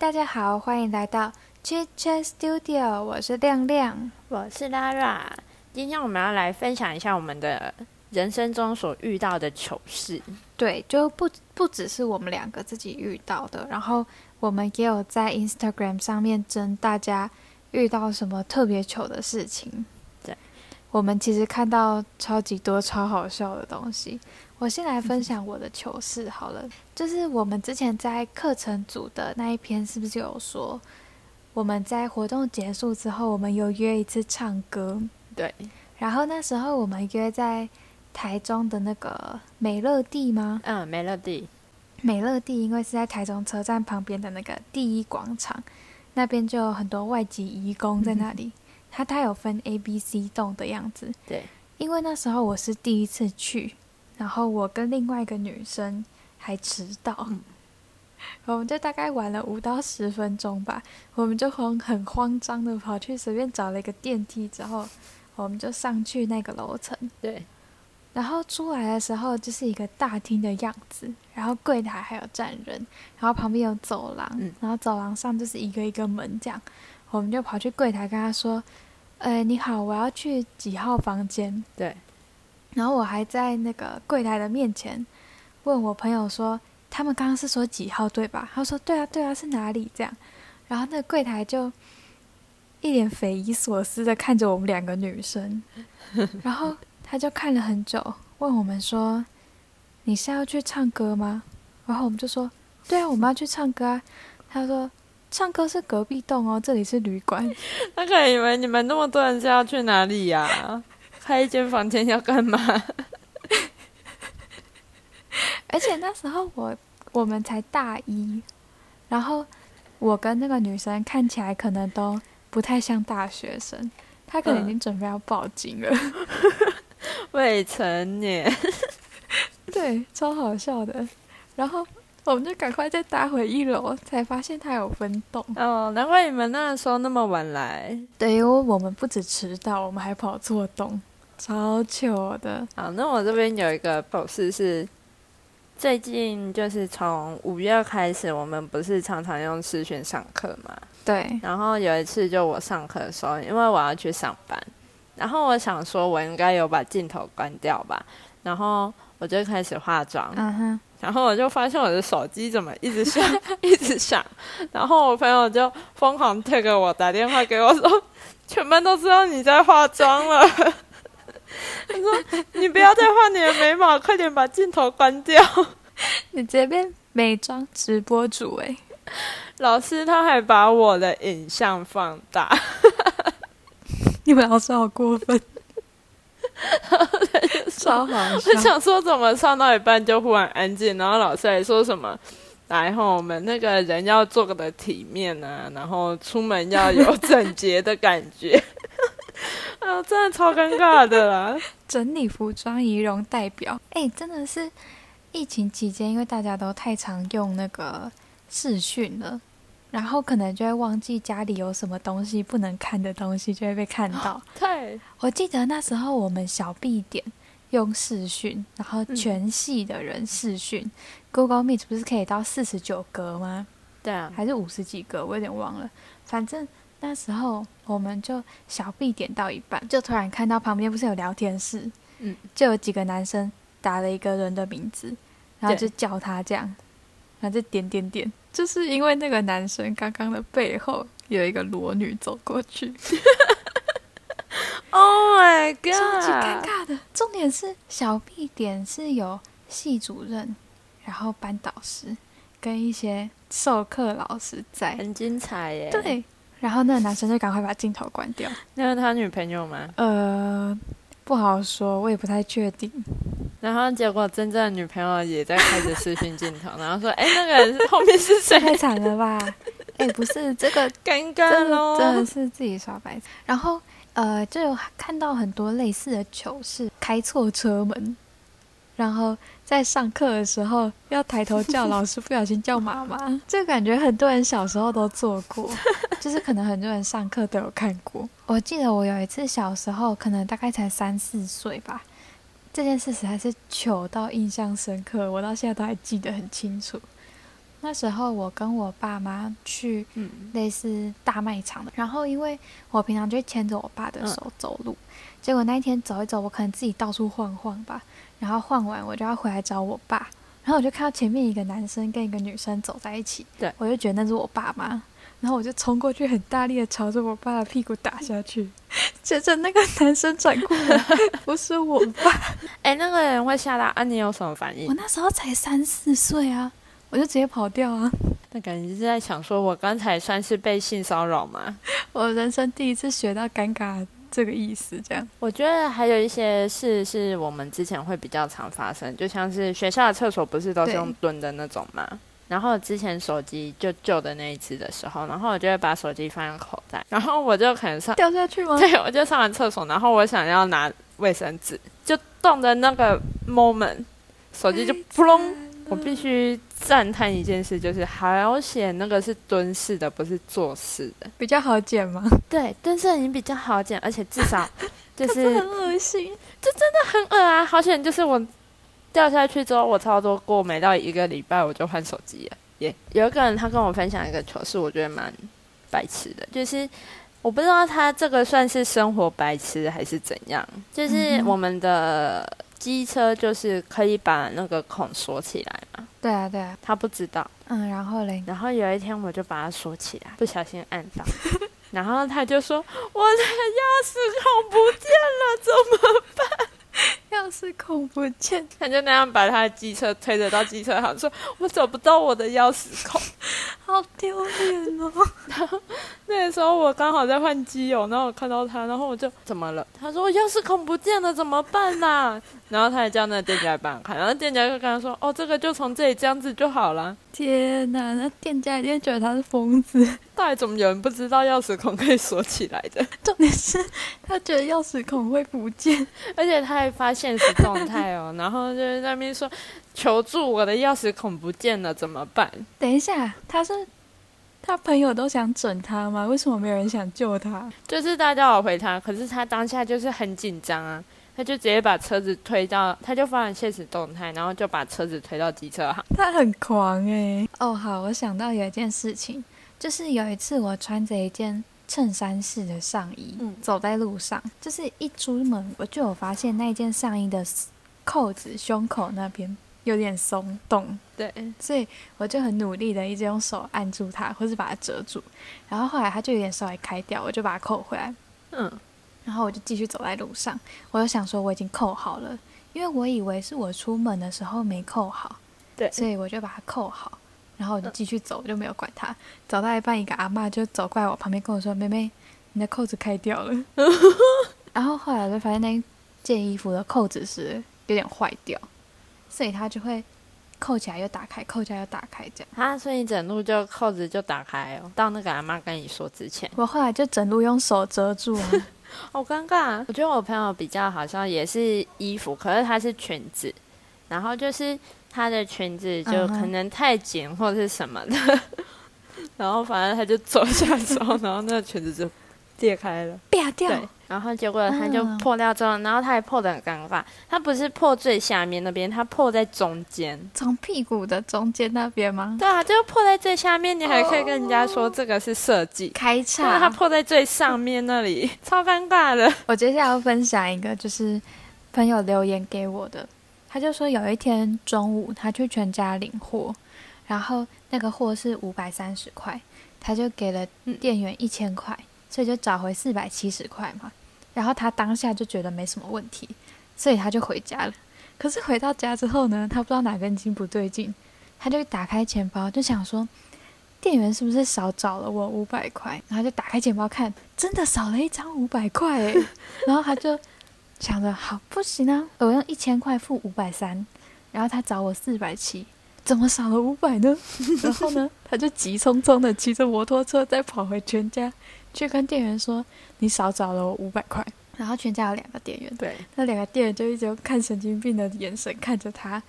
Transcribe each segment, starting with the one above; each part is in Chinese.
大家好，欢迎来到 Chit Chat Studio，我是亮亮。我是 Lara，今天我们要来分享一下我们的人生中所遇到的糗事。对，就不不只是我们两个自己遇到的，然后我们也有在 Instagram 上面征大家遇到什么特别糗的事情。对，我们其实看到超级多超好笑的东西。我先来分享我的糗事好了，就是我们之前在课程组的那一篇，是不是有说我们在活动结束之后，我们有约一次唱歌？对，然后那时候我们约在台中的那个美乐蒂吗？嗯，美乐蒂，美乐蒂因为是在台中车站旁边的那个第一广场，那边就有很多外籍移工在那里。它它有分 A、B、C 栋的样子。对，因为那时候我是第一次去。然后我跟另外一个女生还迟到，我们就大概晚了五到十分钟吧。我们就很很慌张的跑去随便找了一个电梯，之后我们就上去那个楼层。对，然后出来的时候就是一个大厅的样子，然后柜台还有站人，然后旁边有走廊，然后走廊上就是一个一个门这样。我们就跑去柜台跟他说：“呃，你好，我要去几号房间？”对。然后我还在那个柜台的面前问我朋友说：“他们刚刚是说几号对吧？”他说：“对啊，对啊，是哪里？”这样，然后那个柜台就一脸匪夷所思的看着我们两个女生，然后他就看了很久，问我们说：“你是要去唱歌吗？”然后我们就说：“对啊，我们要去唱歌啊。”他说：“唱歌是隔壁栋哦，这里是旅馆。”他可能以为你们那么多人是要去哪里呀？开一间房间要干嘛？而且那时候我我们才大一，然后我跟那个女生看起来可能都不太像大学生，她可能已经准备要报警了。未成年，对，超好笑的。然后我们就赶快再搭回一楼，才发现它有分栋。哦，难怪你们那时候那么晚来。对，因为我们不止迟到，我们还跑错栋。超糗的，好，那我这边有一个故事是，最近就是从五月开始，我们不是常常用视讯上课嘛？对。然后有一次就我上课的时候，因为我要去上班，然后我想说我应该有把镜头关掉吧，然后我就开始化妆，嗯哼，然后我就发现我的手机怎么一直响，一直响，然后我朋友就疯狂推给我打电话给我说，全班都知道你在化妆了。他说：“你不要再画你的眉毛，快点把镜头关掉。你这边美妆直播主哎，老师他还把我的影像放大，你们老师好过分，超好笑。我想说怎么唱到一半就忽然安静，然后老师还说什么，然后我们那个人要做的体面啊，然后出门要有整洁的感觉。”啊，真的超尴尬的啦！整理服装仪容代表，哎，真的是疫情期间，因为大家都太常用那个视讯了，然后可能就会忘记家里有什么东西不能看的东西，就会被看到。对，我记得那时候我们小 B 点用视讯，然后全系的人视讯，Google Meet 不是可以到四十九格吗？对啊，还是五十几格，我有点忘了，反正。那时候我们就小 B 点到一半，就突然看到旁边不是有聊天室，嗯，就有几个男生打了一个人的名字，然后就叫他这样，然后就点点点，就是因为那个男生刚刚的背后有一个裸女走过去，Oh my god，超级尴尬的。重点是小 B 点是有系主任，然后班导师跟一些授课老师在，很精彩耶。对。然后那个男生就赶快把镜头关掉。那是他女朋友吗？呃，不好说，我也不太确定。然后结果真正的女朋友也在开着视讯镜头，然后说：“哎，那个人后面是谁？太惨了吧？哎，不是这个尴尬喽，真的是自己耍白。然后呃，就有看到很多类似的糗事，开错车门。”然后在上课的时候要抬头叫老师，不小心叫妈妈，这感觉很多人小时候都做过，就是可能很多人上课都有看过。我记得我有一次小时候，可能大概才三四岁吧，这件事实在是糗到印象深刻，我到现在都还记得很清楚。那时候我跟我爸妈去类似大卖场的，然后因为我平常就牵着我爸的手走路，结果那一天走一走，我可能自己到处晃晃吧，然后换完我就要回来找我爸，然后我就看到前面一个男生跟一个女生走在一起，对我就觉得那是我爸妈，然后我就冲过去很大力的朝着我爸的屁股打下去，接着那个男生转过来，不是我爸，哎，那个人会吓到啊？你有什么反应？我那时候才三四岁啊。我就直接跑掉啊！那感觉是在想说，我刚才算是被性骚扰吗？我人生第一次学到尴尬这个意思，这样。我觉得还有一些事是我们之前会比较常发生，就像是学校的厕所不是都是用蹲的那种吗？然后之前手机就旧的那一次的时候，然后我就会把手机放在口袋，然后我就可能上掉下去吗？对，我就上完厕所，然后我想要拿卫生纸，就动的那个 moment，手机就扑隆。我必须赞叹一件事，就是好险那个是蹲式的，不是坐式的，比较好捡吗？对，蹲式已经比较好捡，而且至少 就是很恶心，这真的很恶啊！好险，就是我掉下去之后，我操作过没到一个礼拜，我就换手机了。耶，有一个人他跟我分享一个糗事，我觉得蛮白痴的，就是我不知道他这个算是生活白痴还是怎样，就是我们的。机车就是可以把那个孔锁起来嘛？对啊，对啊，他不知道。嗯，然后嘞，然后有一天我就把它锁起来，不小心按到，然后他就说：“我的钥匙孔不见了，怎么办？” 钥匙孔不见，他就那样把他的机车推着到机车行，说：“我找不到我的钥匙孔，好丢脸哦。”然后那个时候我刚好在换机油，然后我看到他，然后我就怎么了？他说：“我钥匙孔不见了，怎么办呐？”然后他还叫那个店家帮看，然后店家就跟他说：“哦，这个就从这里这样子就好了。”天哪，那店家一定觉得他是疯子。到底怎么有人不知道钥匙孔可以锁起来的？重点是他觉得钥匙孔会不见，而且他还发现实动态哦，然后就在那边说：“求助，我的钥匙孔不见了，怎么办？”等一下，他是他朋友都想整他吗？为什么没有人想救他？就是大家有回他，可是他当下就是很紧张啊。他就直接把车子推到，他就发了现实动态，然后就把车子推到机车行。他很狂哎！哦，好，我想到有一件事情，就是有一次我穿着一件衬衫式的上衣，嗯走在路上，就是一出门我就有发现那件上衣的扣子胸口那边有点松动，对，所以我就很努力的一直用手按住它，或是把它遮住，然后后来它就有点稍微开掉，我就把它扣回来，嗯。然后我就继续走在路上，我就想说我已经扣好了，因为我以为是我出门的时候没扣好，对，所以我就把它扣好，然后我就继续走，就没有管它。走到一半，一个阿妈就走过来我旁边跟我说：“妹妹，你的扣子开掉了。” 然后后来我就发现那件衣服的扣子是有点坏掉，所以它就会扣起来又打开，扣起来又打开这样。啊，所以你整路就扣子就打开哦。到那个阿妈跟你说之前，我后来就整路用手遮住啊。好尴尬！我觉得我朋友比较好像也是衣服，可是她是裙子，然后就是她的裙子就可能太紧或者是什么的，然后反正她就走下之后，然后那个裙子就裂开了，掉掉。然后结果他就破掉之后，然后他还破的很尴尬。他不是破最下面那边，他破在中间，从屁股的中间那边吗？对啊，就破在最下面。你还可以跟人家说这个是设计开叉，他破在最上面那里，超尴尬的。我接下来要分享一个，就是朋友留言给我的，他就说有一天中午他去全家领货，然后那个货是五百三十块，他就给了店员一千块，所以就找回四百七十块嘛。然后他当下就觉得没什么问题，所以他就回家了。可是回到家之后呢，他不知道哪根筋不对劲，他就打开钱包，就想说，店员是不是少找了我五百块？然后就打开钱包看，真的少了一张五百块诶。然后他就想着，好不行啊，我用一千块付五百三，然后他找我四百七，怎么少了五百呢？然后呢，他就急匆匆的骑着摩托车再跑回全家。去跟店员说你少找了我五百块，然后全家有两个店员，对，那两个店员就一直用看神经病的眼神看着他，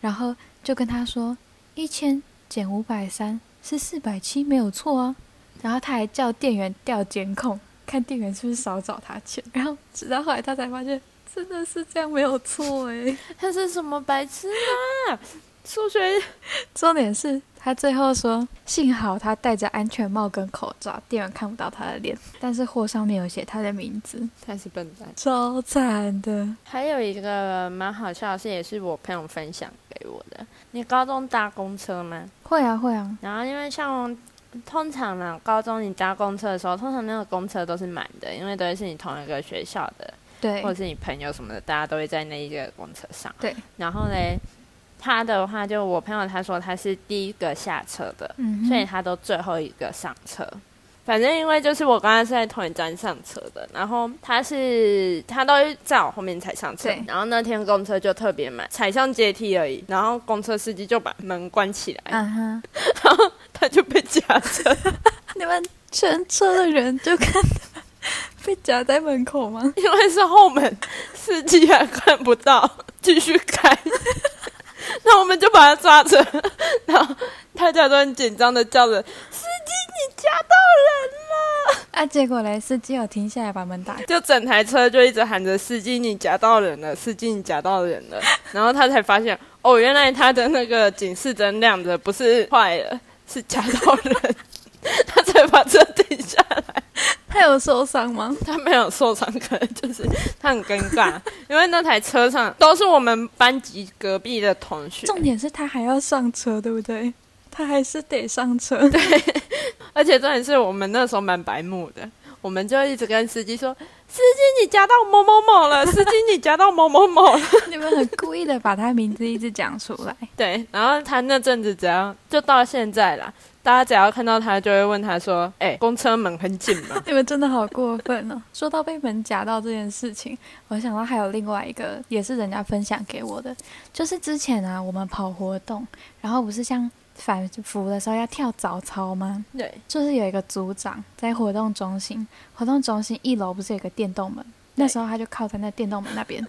然后就跟他说一千减五百三是四百七没有错啊，然后他还叫店员调监控，看店员是不是少找他钱，然后直到后来他才发现真的是这样没有错诶，他是什么白痴啊？数学，重点是他最后说，幸好他戴着安全帽跟口罩，店员看不到他的脸，但是货上面有写他的名字。他是笨蛋，超惨的。还有一个蛮好笑的事，也是我朋友分享给我的。你高中搭公车吗？会啊，会啊。然后因为像通常呢，高中你搭公车的时候，通常那个公车都是满的，因为都是你同一个学校的，对，或者是你朋友什么的，大家都会在那一个公车上。对。然后嘞。他的话，就我朋友他说他是第一个下车的，所以他都最后一个上车。反正因为就是我刚刚是在同一站上车的，然后他是他都在我后面才上车，然后那天公车就特别慢，踩上阶梯而已，然后公车司机就把门关起来，然后他就被夹着。你们全车的人就看被夹在门口吗？因为是后门，司机还看不到，继续开。那我们就把他抓着，然后他假装很紧张的叫着：“司机，你夹到人了！”啊，结果嘞，司机有停下来把门打开，就整台车就一直喊着：“司机，你夹到人了！司机，你夹到人了！”然后他才发现，哦，原来他的那个警示灯亮着，不是坏了，是夹到人，他才把车停下来。他有受伤吗？他没有受伤，可能就是他很尴尬，因为那台车上都是我们班级隔壁的同学。重点是他还要上车，对不对？他还是得上车。对，而且重点是我们那时候蛮白目的，我们就一直跟司机说：“司机，你夹到某某某了！司机，你夹到某某某了！” 你们很故意的把他名字一直讲出来。对，然后他那阵子只要就到现在了。大家只要看到他，就会问他说：“哎，公车门很紧吗？” 你们真的好过分哦！说到被门夹到这件事情，我想到还有另外一个，也是人家分享给我的，就是之前啊，我们跑活动，然后不是像反服的时候要跳早操吗？对，就是有一个组长在活动中心，活动中心一楼不是有个电动门，那时候他就靠在那电动门那边。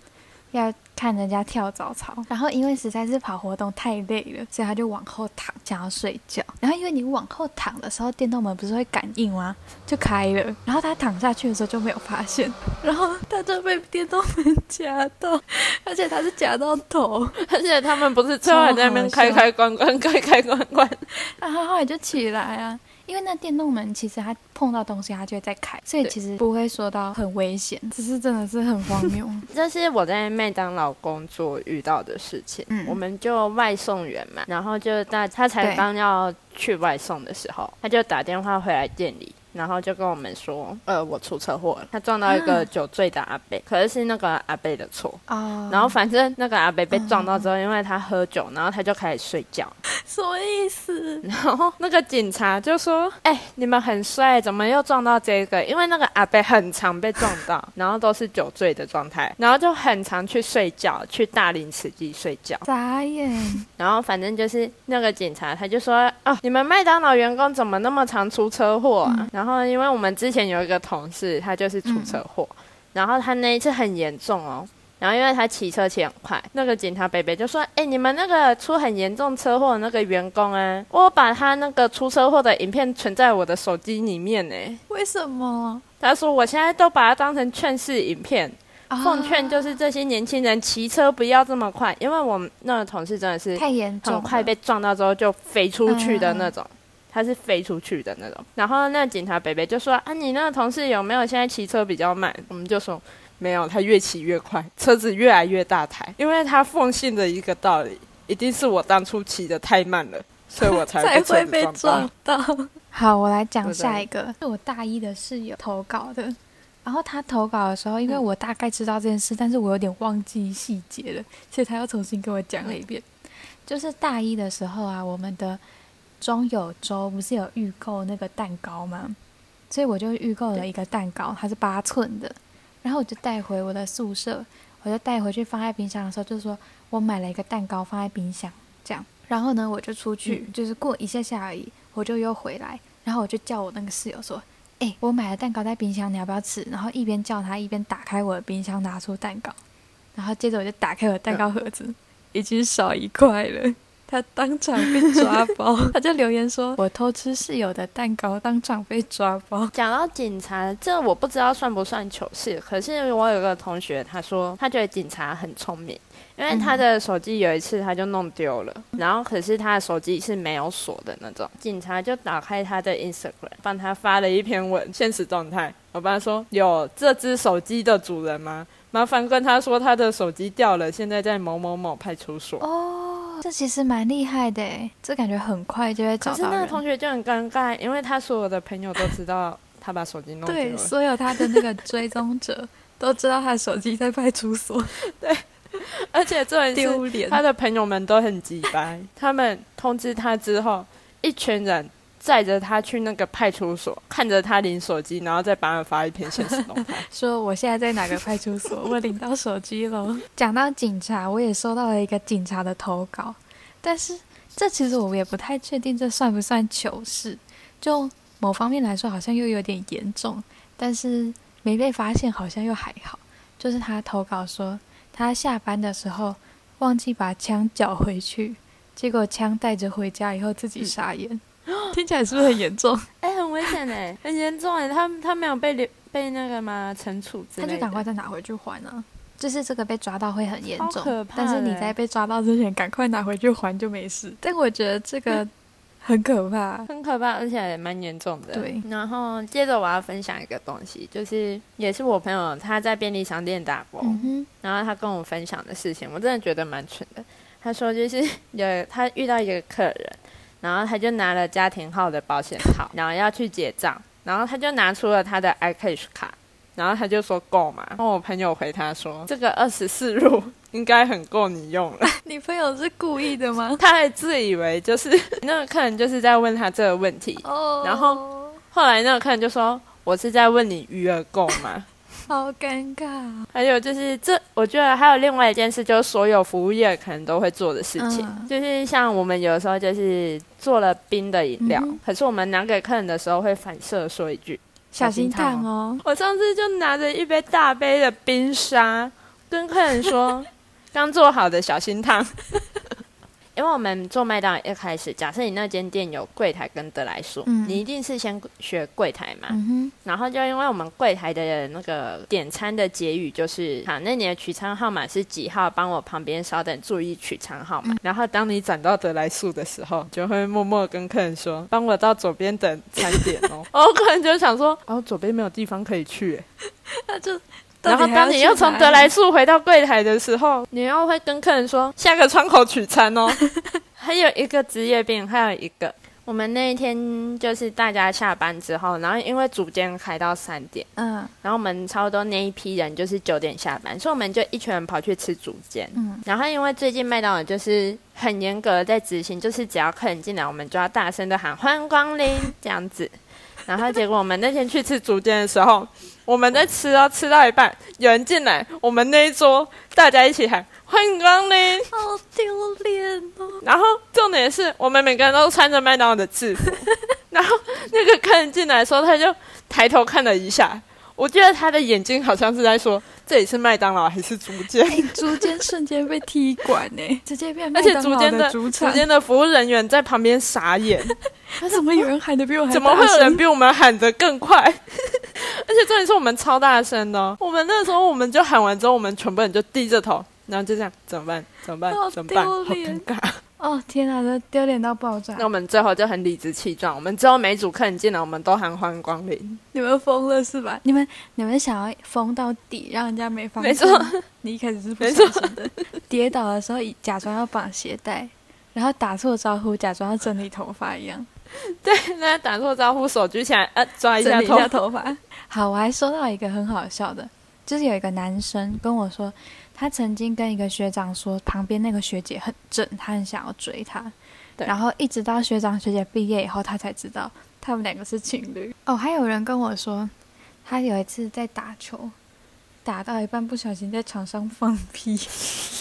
要看人家跳早操，然后因为实在是跑活动太累了，所以他就往后躺，想要睡觉。然后因为你往后躺的时候，电动门不是会感应吗？就开了。然后他躺下去的时候就没有发现，然后他就被电动门夹到，而且他是夹到头，而且他们不是最后还在那边开开关关，开开关关，然后后来就起来啊。因为那电动门其实它碰到东西它就会再开，所以其实不会说到很危险，只是真的是很荒谬。这是我在麦当劳工作遇到的事情。嗯，我们就外送员嘛，然后就在他才刚要去外送的时候，他就打电话回来店里。然后就跟我们说，呃，我出车祸了，他撞到一个酒醉的阿伯，可是是那个阿伯的错。哦。然后反正那个阿伯被撞到之后，因为他喝酒，然后他就开始睡觉。什么意思？然后那个警察就说：“哎，你们很帅，怎么又撞到这个？因为那个阿伯很常被撞到，然后都是酒醉的状态，然后就很常去睡觉，去大林慈记睡觉。”眨眼。然后反正就是那个警察，他就说：“哦，你们麦当劳员工怎么那么常出车祸啊？”然后。然后，因为我们之前有一个同事，他就是出车祸，然后他那一次很严重哦。然后，因为他骑车骑很快，那个警察北北就说：“哎，你们那个出很严重车祸的那个员工啊，我把他那个出车祸的影片存在我的手机里面呢。”为什么？他说：“我现在都把它当成劝世影片，奉劝就是这些年轻人骑车不要这么快，因为我们那个同事真的是太严重，很快被撞到之后就飞出去的那种。”他是飞出去的那种，然后那警察北北就说：“啊，你那个同事有没有现在骑车比较慢？”我们就说：“没有，他越骑越快，车子越来越大台，因为他奉信的一个道理，一定是我当初骑的太慢了，所以我才会被 撞到。”好，我来讲下一个，是我大一的室友投稿的，然后他投稿的时候，因为我大概知道这件事，但是我有点忘记细节了，所以他又重新跟我讲了一遍。就是大一的时候啊，我们的。中友周不是有预购那个蛋糕吗？所以我就预购了一个蛋糕，它是八寸的，然后我就带回我的宿舍，我就带回去放在冰箱的时候，就说我买了一个蛋糕放在冰箱，这样。然后呢，我就出去，就是过一下下而已，我就又回来，然后我就叫我那个室友说：“哎，我买了蛋糕在冰箱，你要不要吃？”然后一边叫他，一边打开我的冰箱，拿出蛋糕，然后接着我就打开我的蛋糕盒子，已经少一块了。他当场被抓包，他就留言说：“我偷吃室友的蛋糕，当场被抓包。”讲到警察，这我不知道算不算糗事。可是我有个同学，他说他觉得警察很聪明，因为他的手机有一次他就弄丢了，然后可是他的手机是没有锁的那种，警察就打开他的 Instagram，帮他发了一篇文，现实状态。我帮他说：“有这只手机的主人吗？麻烦跟他说他的手机掉了，现在在某某某派出所。”哦。这其实蛮厉害的这感觉很快就会找到可是那个同学就很尴尬，因为他所有的朋友都知道他把手机弄丢了。对，所有他的那个追踪者 都知道他的手机在派出所。对，而且这丢脸，他的朋友们都很急白，他们通知他之后，一群人。载着他去那个派出所，看着他领手机，然后再帮他发一篇现实动态，说我现在在哪个派出所，我领到手机了。讲到警察，我也收到了一个警察的投稿，但是这其实我也不太确定，这算不算糗事？就某方面来说，好像又有点严重，但是没被发现，好像又还好。就是他投稿说，他下班的时候忘记把枪缴回去，结果枪带着回家以后自己傻眼。听起来是不是很严重？哎，很危险哎，很严重哎。他他没有被留被那个吗？惩处之类他就赶快再拿回去还呢。就是这个被抓到会很严重，但是你在被抓到之前赶快拿回去还就没事。但我觉得这个 很可怕，很可怕，而且也蛮严重的。对。然后接着我要分享一个东西，就是也是我朋友他在便利商店打工，然后他跟我分享的事情，我真的觉得蛮蠢的。他说就是有他遇到一个客人。然后他就拿了家庭号的保险 套，然后要去结账，然后他就拿出了他的 iCash 卡，然后他就说够吗？然后我朋友回他说这个二十四入 应该很够你用了。你朋友是故意的吗？他还自以为就是那个客人就是在问他这个问题，然后后来那个客人就说我是在问你余额够吗？好尴尬。还有就是，这我觉得还有另外一件事，就是所有服务业可能都会做的事情，就是像我们有时候就是做了冰的饮料，可是我们拿给客人的时候会反射说一句“小心烫哦”。我上次就拿着一杯大杯的冰沙，跟客人说：“ 刚做好的小心烫。”因为我们做麦当劳一开始，假设你那间店有柜台跟得来速，你一定是先学柜台嘛。然后就因为我们柜台的那个点餐的结语就是，好，那你的取餐号码是几号？帮我旁边稍等，注意取餐号码。然后当你转到得来速的时候，就会默默跟客人说，帮我到左边等餐点哦。哦客人就想说，哦，左边没有地方可以去，那就。然后当你又从德莱树回到柜台的时候，你又会跟客人说下个窗口取餐哦。还有一个职业病，还有一个，我们那一天就是大家下班之后，然后因为组间开到三点，嗯，然后我们差不多那一批人就是九点下班，所以我们就一群人跑去吃组间，嗯，然后因为最近麦当劳就是很严格的在执行，就是只要客人进来，我们就要大声的喊欢迎光临这样子。然后结果我们那天去吃竹间的时候，我们在吃哦，吃到一半有人进来，我们那一桌大家一起喊欢迎光临，好丢脸哦。然后重点是我们每个人都穿着麦当劳的制服，然后那个客人进来的时候，他就抬头看了一下。我觉得他的眼睛好像是在说：“这里是麦当劳还是竹间？”竹间瞬间被踢馆呢，直接变而且竹间的竹间的服务人员在旁边傻眼。他怎么有人喊的比我还？怎么会有人比我们喊的更快？而且重点是我们超大声的。我们那时候我们就喊完之后，我们全部人就低着头，然后就这样怎么办？怎么办？怎么办？好尴尬。哦天哪，这丢脸到爆炸！那我们最后就很理直气壮，我们之后每组客人进来，我们都喊欢迎光临。你们疯了是吧？你们你们想要疯到底，让人家没放没错，你一开始是不小心的，跌倒的时候假装要绑鞋带，然后打错招呼，假装要整理头发一样。对，那打错招呼，手举起来，呃，抓一下头发。好，我还收到一个很好笑的，就是有一个男生跟我说。他曾经跟一个学长说，旁边那个学姐很正，他很想要追她。然后一直到学长学姐毕业以后，他才知道他们两个是情侣。哦，还有人跟我说，他有一次在打球，打到一半不小心在床上放屁。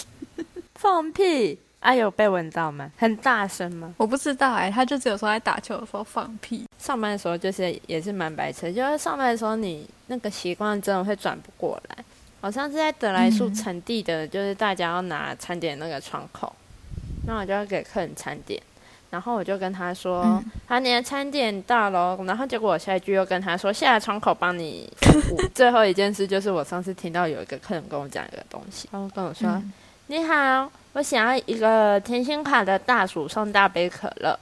放屁？啊，有被闻到吗？很大声吗？我不知道哎，他就只有说在打球的时候放屁。上班的时候就是也是蛮白痴，就是上班的时候你那个习惯真的会转不过来。好像是在德莱树成地的，就是大家要拿餐点那个窗口，那我就要给客人餐点。然后我就跟他说：“好，你的餐点到喽。”然后结果我下一句又跟他说：“下来窗口帮你服务。”最后一件事就是我上次听到有一个客人跟我讲一个东西，他跟我说：“你好，我想要一个甜心卡的大薯送大杯可乐。”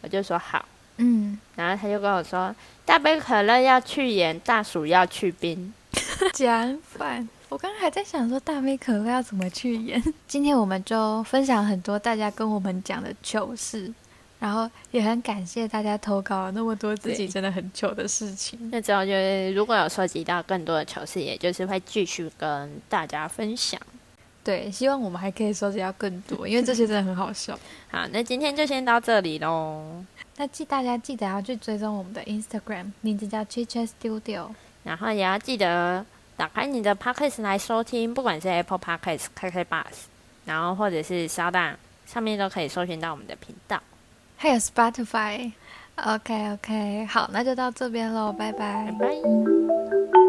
我就说：“好。”嗯，然后他就跟我说：“大杯可乐要去盐，大薯要去冰。”讲反。我刚刚还在想说大杯可乐要怎么去演。今天我们就分享很多大家跟我们讲的糗事。然后也很感谢大家投稿那么多自己真的很糗的事情。那之后就是如果有收集到更多的糗事，也就是会继续跟大家分享。对，希望我们还可以收集到更多，因为这些真的很好笑。好，那今天就先到这里喽。那记大家记得要去追踪我们的 Instagram，名字叫 Chit Studio。然后也要记得打开你的 Podcast 来收听，不管是 Apple Podcast、KK Bus，然后或者是小档上面都可以搜寻到我们的频道。还有 Spotify，OK OK，好，那就到这边喽，拜拜。拜拜。